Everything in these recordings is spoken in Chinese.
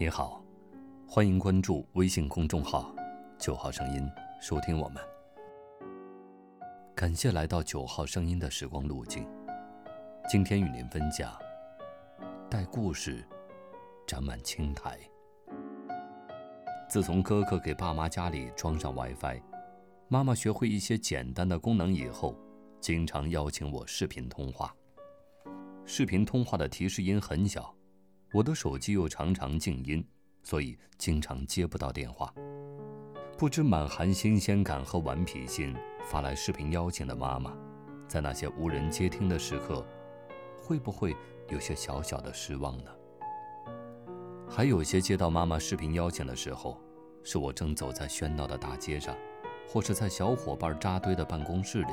你好，欢迎关注微信公众号“九号声音”，收听我们。感谢来到九号声音的时光路径。今天与您分享：带故事，长满青苔。自从哥哥给爸妈家里装上 WiFi，妈妈学会一些简单的功能以后，经常邀请我视频通话。视频通话的提示音很小。我的手机又常常静音，所以经常接不到电话。不知满含新鲜感和顽皮心发来视频邀请的妈妈，在那些无人接听的时刻，会不会有些小小的失望呢？还有些接到妈妈视频邀请的时候，是我正走在喧闹的大街上，或是在小伙伴扎堆的办公室里，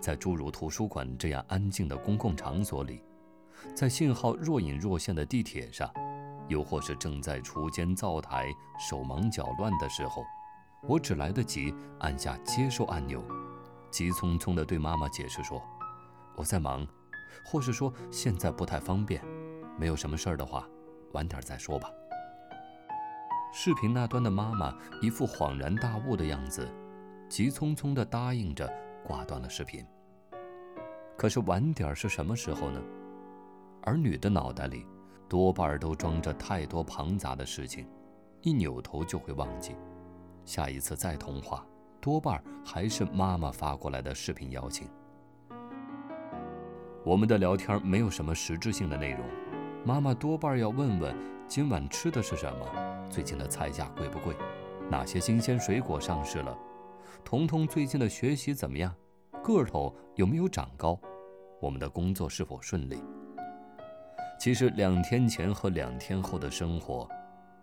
在诸如图书馆这样安静的公共场所里。在信号若隐若现的地铁上，又或是正在锄奸灶台、手忙脚乱的时候，我只来得及按下接收按钮，急匆匆地对妈妈解释说：“我在忙，或是说现在不太方便，没有什么事儿的话，晚点再说吧。”视频那端的妈妈一副恍然大悟的样子，急匆匆地答应着挂断了视频。可是晚点是什么时候呢？儿女的脑袋里，多半都装着太多庞杂的事情，一扭头就会忘记。下一次再通话，多半还是妈妈发过来的视频邀请。我们的聊天没有什么实质性的内容，妈妈多半要问问今晚吃的是什么，最近的菜价贵不贵，哪些新鲜水果上市了，彤彤最近的学习怎么样，个头有没有长高，我们的工作是否顺利。其实两天前和两天后的生活，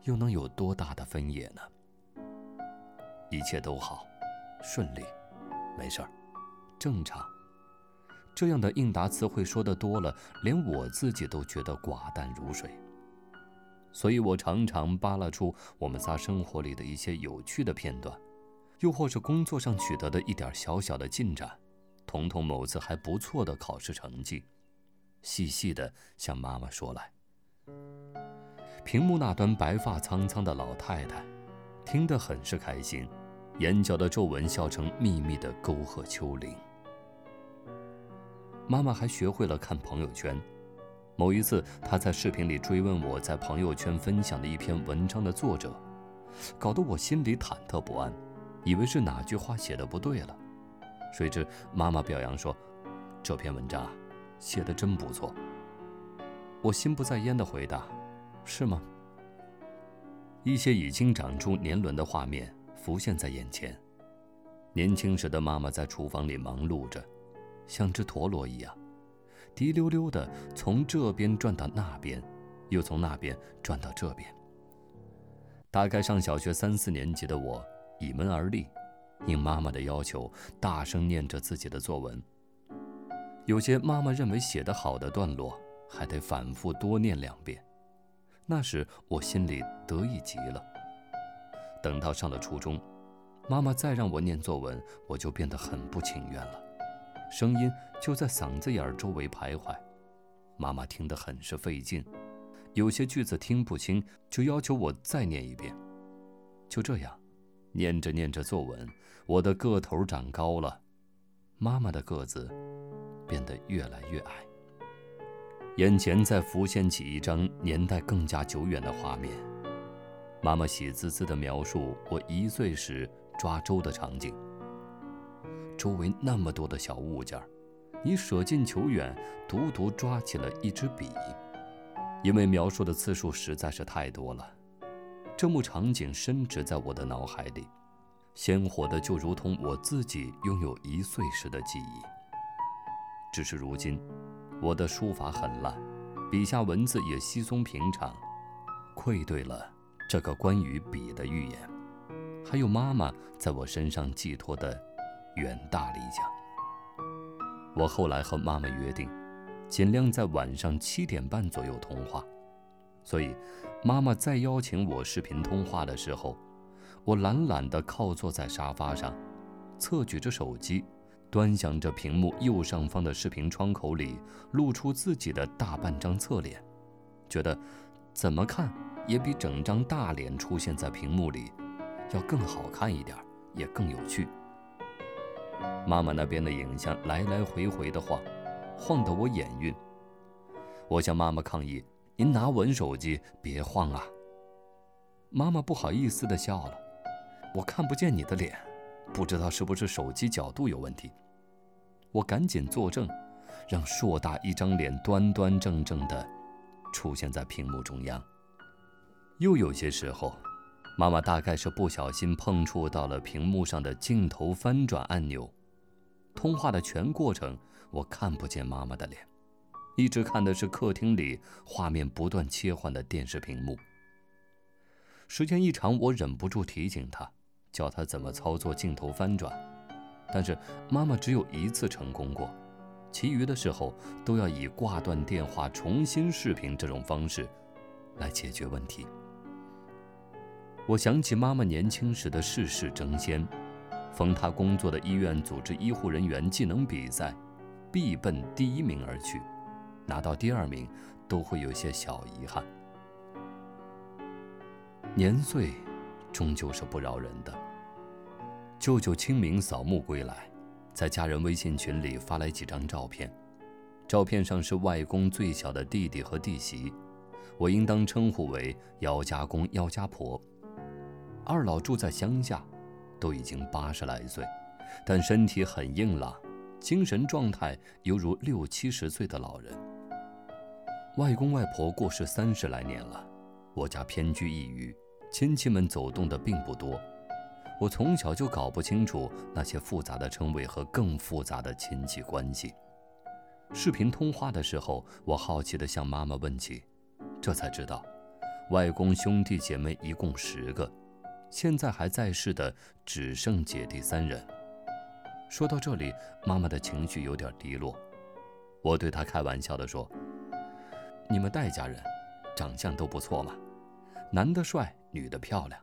又能有多大的分野呢？一切都好，顺利，没事儿，正常。这样的应答词汇说的多了，连我自己都觉得寡淡如水。所以我常常扒拉出我们仨生活里的一些有趣的片段，又或是工作上取得的一点小小的进展，彤彤某次还不错的考试成绩。细细的向妈妈说来。屏幕那端白发苍苍的老太太，听得很是开心，眼角的皱纹笑成密密的沟壑丘陵。妈妈还学会了看朋友圈。某一次，她在视频里追问我在朋友圈分享的一篇文章的作者，搞得我心里忐忑不安，以为是哪句话写的不对了。谁知妈妈表扬说：“这篇文章。”写的真不错。我心不在焉的回答：“是吗？”一些已经长出年轮的画面浮现在眼前。年轻时的妈妈在厨房里忙碌着，像只陀螺一样，滴溜溜的从这边转到那边，又从那边转到这边。大概上小学三四年级的我，倚门而立，应妈妈的要求，大声念着自己的作文。有些妈妈认为写得好的段落，还得反复多念两遍。那时我心里得意极了。等到上了初中，妈妈再让我念作文，我就变得很不情愿了，声音就在嗓子眼儿周围徘徊。妈妈听得很是费劲，有些句子听不清，就要求我再念一遍。就这样，念着念着作文，我的个头长高了，妈妈的个子。变得越来越矮，眼前再浮现起一张年代更加久远的画面。妈妈喜滋滋地描述我一岁时抓周的场景。周围那么多的小物件你舍近求远，独独抓起了一支笔。因为描述的次数实在是太多了，这幕场景深植在我的脑海里，鲜活的就如同我自己拥有一岁时的记忆。只是如今，我的书法很烂，笔下文字也稀松平常，愧对了这个关于笔的预言，还有妈妈在我身上寄托的远大理想。我后来和妈妈约定，尽量在晚上七点半左右通话，所以妈妈再邀请我视频通话的时候，我懒懒地靠坐在沙发上，侧举着手机。端详着屏幕右上方的视频窗口里露出自己的大半张侧脸，觉得怎么看也比整张大脸出现在屏幕里要更好看一点，也更有趣。妈妈那边的影像来来回回的晃，晃得我眼晕。我向妈妈抗议：“您拿稳手机，别晃啊！”妈妈不好意思地笑了：“我看不见你的脸，不知道是不是手机角度有问题。”我赶紧作证，让硕大一张脸端端正正地出现在屏幕中央。又有些时候，妈妈大概是不小心碰触到了屏幕上的镜头翻转按钮。通话的全过程，我看不见妈妈的脸，一直看的是客厅里画面不断切换的电视屏幕。时间一长，我忍不住提醒她，教她怎么操作镜头翻转，但是妈妈只有一次成功过，其余的时候都要以挂断电话重新视频这种方式来解决问题。我想起妈妈年轻时的事事争先。逢他工作的医院组织医护人员技能比赛，必奔第一名而去，拿到第二名都会有些小遗憾。年岁终究是不饶人的。舅舅清明扫墓归来，在家人微信群里发来几张照片，照片上是外公最小的弟弟和弟媳，我应当称呼为姚家公、姚家婆。二老住在乡下。都已经八十来岁，但身体很硬朗，精神状态犹如六七十岁的老人。外公外婆过世三十来年了，我家偏居一隅，亲戚们走动的并不多。我从小就搞不清楚那些复杂的称谓和更复杂的亲戚关系。视频通话的时候，我好奇地向妈妈问起，这才知道，外公兄弟姐妹一共十个。现在还在世的只剩姐弟三人。说到这里，妈妈的情绪有点低落。我对她开玩笑地说：“你们戴家人，长相都不错嘛，男的帅，女的漂亮。”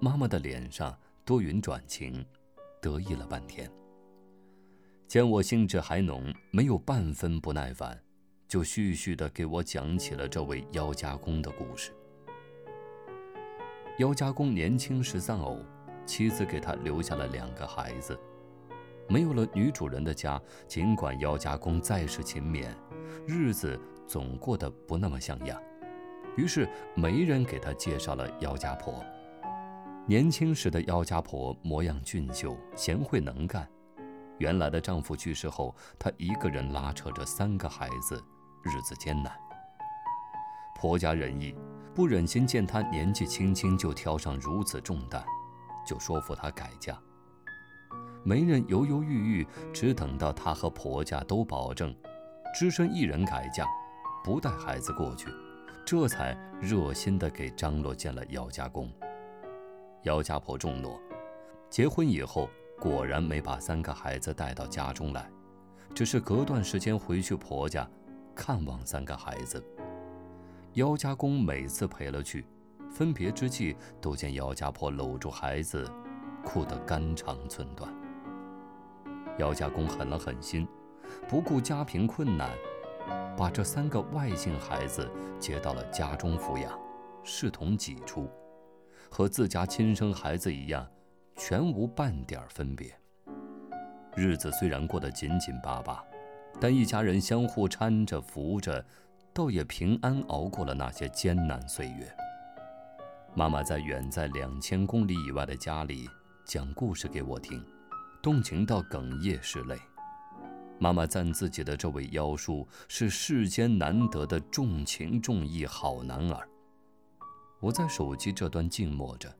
妈妈的脸上多云转晴，得意了半天。见我兴致还浓，没有半分不耐烦，就絮絮地给我讲起了这位姚家公的故事。姚家公年轻时丧偶，妻子给他留下了两个孩子。没有了女主人的家，尽管姚家公再是勤勉，日子总过得不那么像样。于是媒人给他介绍了姚家婆。年轻时的姚家婆模样俊秀，贤惠能干。原来的丈夫去世后，她一个人拉扯着三个孩子，日子艰难。婆家仁义。不忍心见她年纪轻轻就挑上如此重担，就说服她改嫁。媒人犹犹豫豫，只等到她和婆家都保证，只身一人改嫁，不带孩子过去，这才热心地给张罗见了姚家公。姚家婆重诺，结婚以后果然没把三个孩子带到家中来，只是隔段时间回去婆家看望三个孩子。姚家公每次陪了去，分别之际都见姚家婆搂住孩子，哭得肝肠寸断。姚家公狠了狠心，不顾家贫困难，把这三个外姓孩子接到了家中抚养，视同己出，和自家亲生孩子一样，全无半点分别。日子虽然过得紧紧巴巴，但一家人相互搀着扶着。倒也平安熬过了那些艰难岁月。妈妈在远在两千公里以外的家里讲故事给我听，动情到哽咽拭泪。妈妈赞自己的这位妖叔是世间难得的重情重义好男儿。我在手机这端静默着，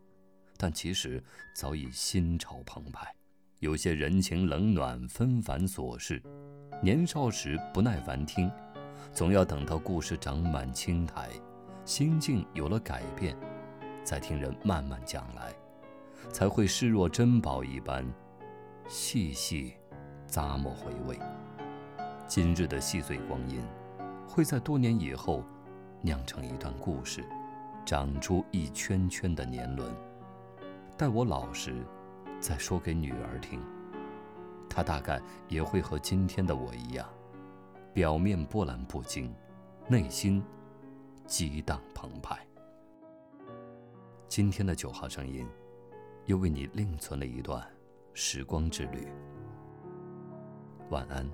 但其实早已心潮澎湃，有些人情冷暖纷繁琐事，年少时不耐烦听。总要等到故事长满青苔，心境有了改变，再听人慢慢讲来，才会视若珍宝一般，细细咂摸回味。今日的细碎光阴，会在多年以后酿成一段故事，长出一圈圈的年轮。待我老时，再说给女儿听，她大概也会和今天的我一样。表面波澜不惊，内心激荡澎湃。今天的九号声音，又为你另存了一段时光之旅。晚安。